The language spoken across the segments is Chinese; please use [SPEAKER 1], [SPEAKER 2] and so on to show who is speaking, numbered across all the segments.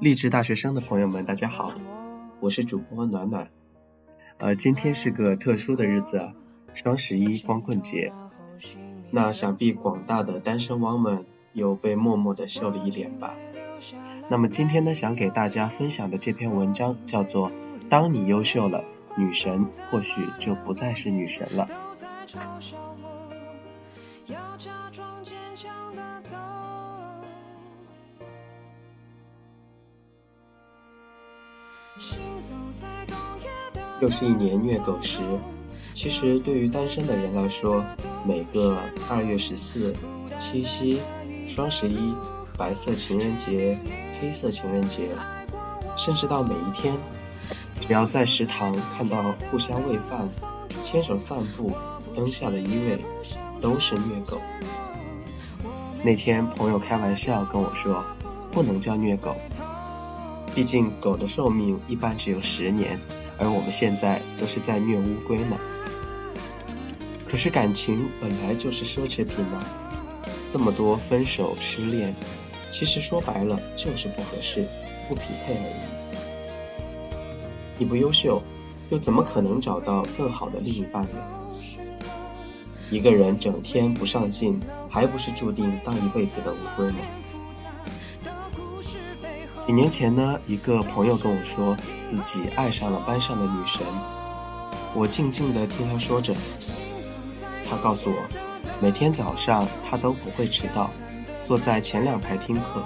[SPEAKER 1] 励志大学生的朋友们，大家好，我是主播暖暖。呃，今天是个特殊的日子，双十一光棍节。那想必广大的单身汪们又被默默的秀了一脸吧。那么今天呢，想给大家分享的这篇文章叫做《当你优秀了，女神或许就不再是女神了》。又是一年虐狗时，其实对于单身的人来说，每个二月十四、七夕、双十一、白色情人节、黑色情人节，甚至到每一天，只要在食堂看到互相喂饭、牵手散步、灯下的依偎，都是虐狗。那天朋友开玩笑跟我说，不能叫虐狗。毕竟狗的寿命一般只有十年，而我们现在都是在虐乌龟呢。可是感情本来就是奢侈品呢，这么多分手失恋，其实说白了就是不合适、不匹配而已。你不优秀，又怎么可能找到更好的另一半呢？一个人整天不上进，还不是注定当一辈子的乌龟吗？几年前呢，一个朋友跟我说自己爱上了班上的女神，我静静地听他说着。他告诉我，每天早上他都不会迟到，坐在前两排听课，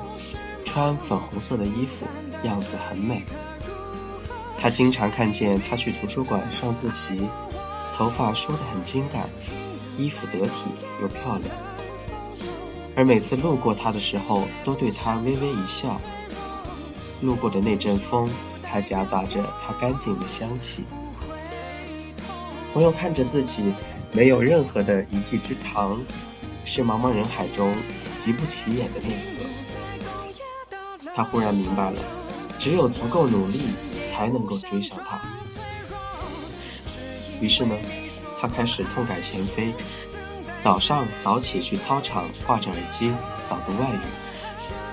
[SPEAKER 1] 穿粉红色的衣服，样子很美。他经常看见他去图书馆上自习，头发梳得很精干，衣服得体又漂亮。而每次路过他的时候，都对他微微一笑。路过的那阵风，还夹杂着他干净的香气。朋友看着自己没有任何的一技之长，是茫茫人海中极不起眼的那一个。他忽然明白了，只有足够努力，才能够追上他。于是呢，他开始痛改前非，早上早起去操场，挂着耳机早读外语，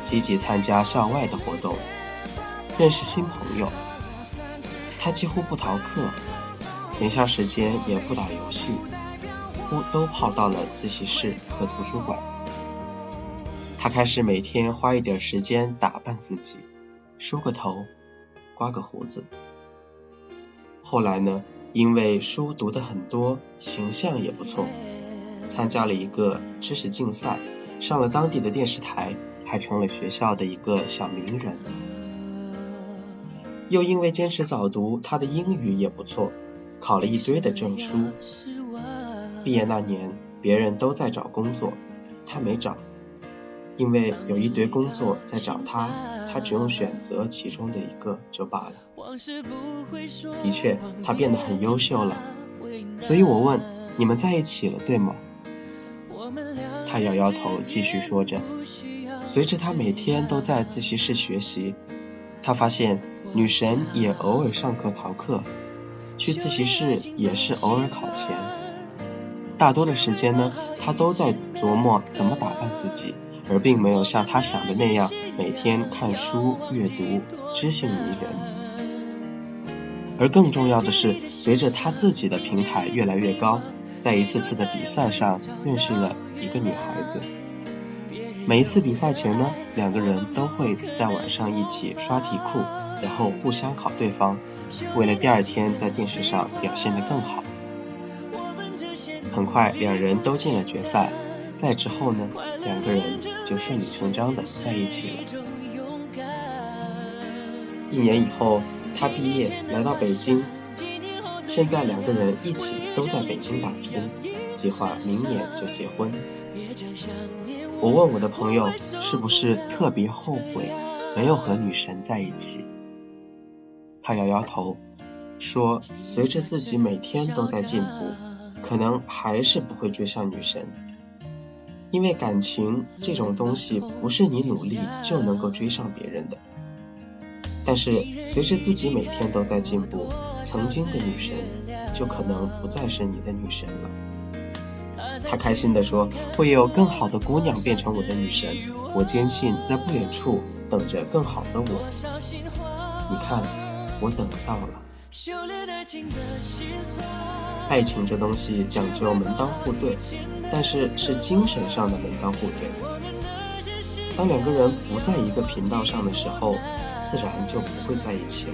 [SPEAKER 1] 积极参加校外的活动。认识新朋友，他几乎不逃课，闲暇时间也不打游戏，都都泡到了自习室和图书馆。他开始每天花一点时间打扮自己，梳个头，刮个胡子。后来呢，因为书读得很多，形象也不错，参加了一个知识竞赛，上了当地的电视台，还成了学校的一个小名人。又因为坚持早读，他的英语也不错，考了一堆的证书。毕业那年，别人都在找工作，他没找，因为有一堆工作在找他，他只用选择其中的一个就罢了。的确，他变得很优秀了。所以我问：你们在一起了，对吗？他摇摇头，继续说着。随着他每天都在自习室学习。他发现女神也偶尔上课逃课，去自习室也是偶尔考前。大多的时间呢，他都在琢磨怎么打扮自己，而并没有像他想的那样每天看书阅读，知性迷人。而更重要的是，随着他自己的平台越来越高，在一次次的比赛上认识了一个女孩子。每一次比赛前呢，两个人都会在晚上一起刷题库，然后互相考对方，为了第二天在电视上表现得更好。很快，两人都进了决赛，再之后呢，两个人就顺理成章的在一起了。一年以后，他毕业来到北京，现在两个人一起都在北京打拼，计划明年就结婚。我问我的朋友是不是特别后悔没有和女神在一起，他摇摇头，说随着自己每天都在进步，可能还是不会追上女神，因为感情这种东西不是你努力就能够追上别人的。但是随着自己每天都在进步，曾经的女神就可能不再是你的女神了。他开心地说：“会有更好的姑娘变成我的女神，我坚信在不远处等着更好的我。”你看，我等到了。爱情这东西讲究门当户对，但是是精神上的门当户对。当两个人不在一个频道上的时候，自然就不会在一起了。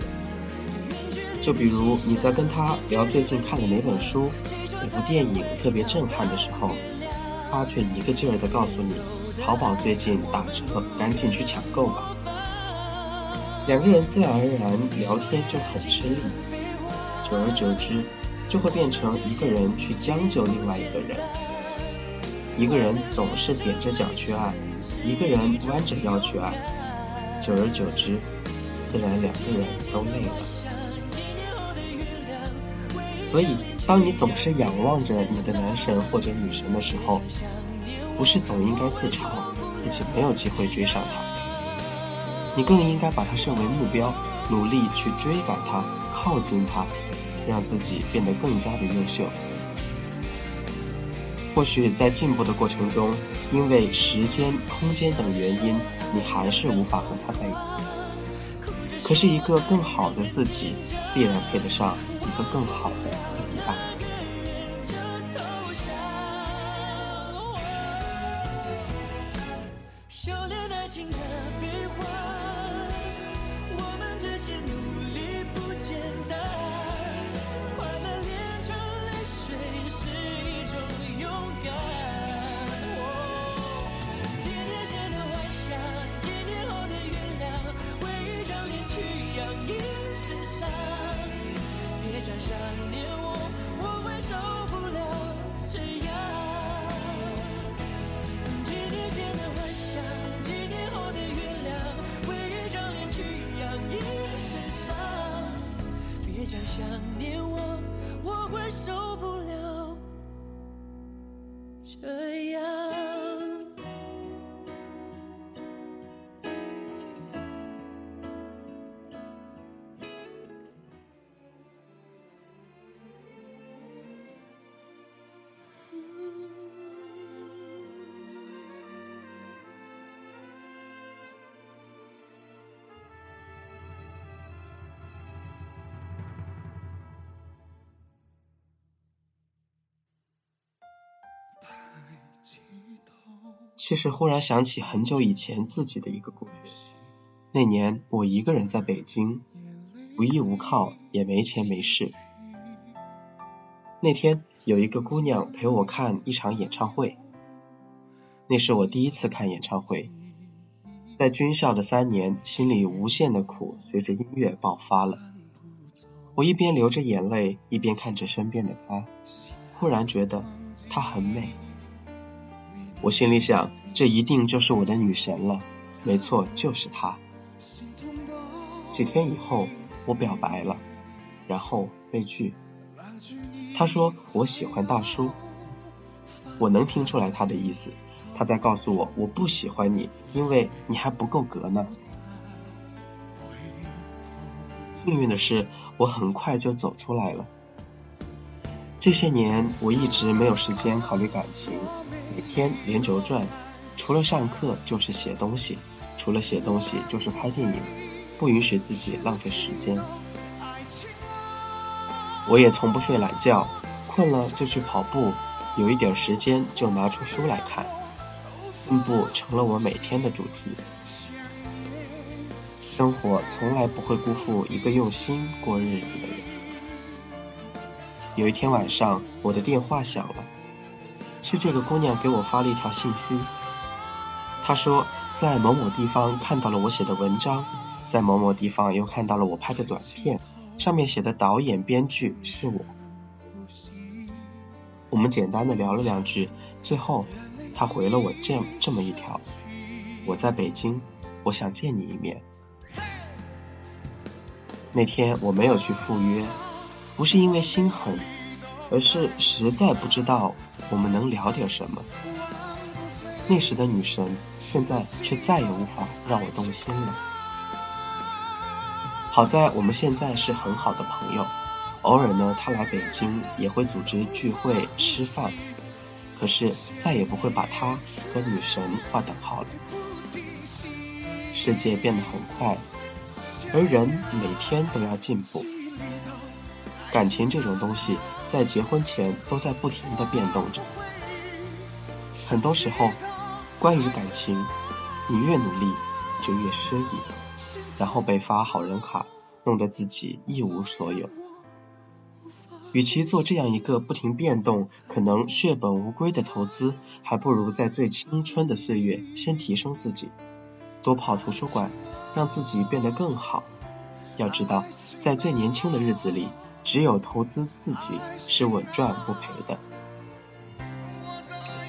[SPEAKER 1] 就比如你在跟他聊最近看了哪本书。哪部电影特别震撼的时候，他却一个劲儿的告诉你，淘宝最近打折，赶紧去抢购吧。两个人自然而然聊天就很吃力，久而久之，就会变成一个人去将就另外一个人，一个人总是踮着脚去爱，一个人弯着腰去爱，久而久之，自然两个人都累了。所以，当你总是仰望着你的男神或者女神的时候，不是总应该自嘲自己没有机会追上他，你更应该把他设为目标，努力去追赶他，靠近他，让自己变得更加的优秀。或许在进步的过程中，因为时间、空间等原因，你还是无法和他在一起。可是，一个更好的自己，必然配得上一个更好的。其实忽然想起很久以前自己的一个故事。那年我一个人在北京，无依无靠，也没钱没势。那天有一个姑娘陪我看一场演唱会，那是我第一次看演唱会。在军校的三年，心里无限的苦随着音乐爆发了。我一边流着眼泪，一边看着身边的她，忽然觉得她很美。我心里想，这一定就是我的女神了，没错，就是她。几天以后，我表白了，然后被拒。他说我喜欢大叔，我能听出来他的意思，他在告诉我我不喜欢你，因为你还不够格呢。幸运的是，我很快就走出来了。这些年，我一直没有时间考虑感情。每天连轴转，除了上课就是写东西，除了写东西就是拍电影，不允许自己浪费时间。我也从不睡懒觉，困了就去跑步，有一点时间就拿出书来看，进步成了我每天的主题。生活从来不会辜负一个用心过日子的人。有一天晚上，我的电话响了。是这个姑娘给我发了一条信息，她说在某某地方看到了我写的文章，在某某地方又看到了我拍的短片，上面写的导演编剧是我。我们简单的聊了两句，最后她回了我这样这么一条：我在北京，我想见你一面。那天我没有去赴约，不是因为心狠。而是实在不知道我们能聊点什么。那时的女神，现在却再也无法让我动心了。好在我们现在是很好的朋友，偶尔呢，她来北京也会组织聚会吃饭。可是再也不会把她和女神划等号了。世界变得很快，而人每天都要进步。感情这种东西，在结婚前都在不停的变动着。很多时候，关于感情，你越努力就越失意，然后被发好人卡，弄得自己一无所有。与其做这样一个不停变动、可能血本无归的投资，还不如在最青春的岁月先提升自己，多跑图书馆，让自己变得更好。要知道，在最年轻的日子里。只有投资自己是稳赚不赔的。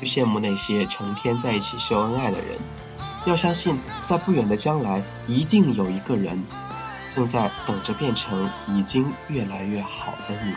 [SPEAKER 1] 去羡慕那些成天在一起秀恩爱的人，要相信，在不远的将来，一定有一个人正在等着变成已经越来越好的你。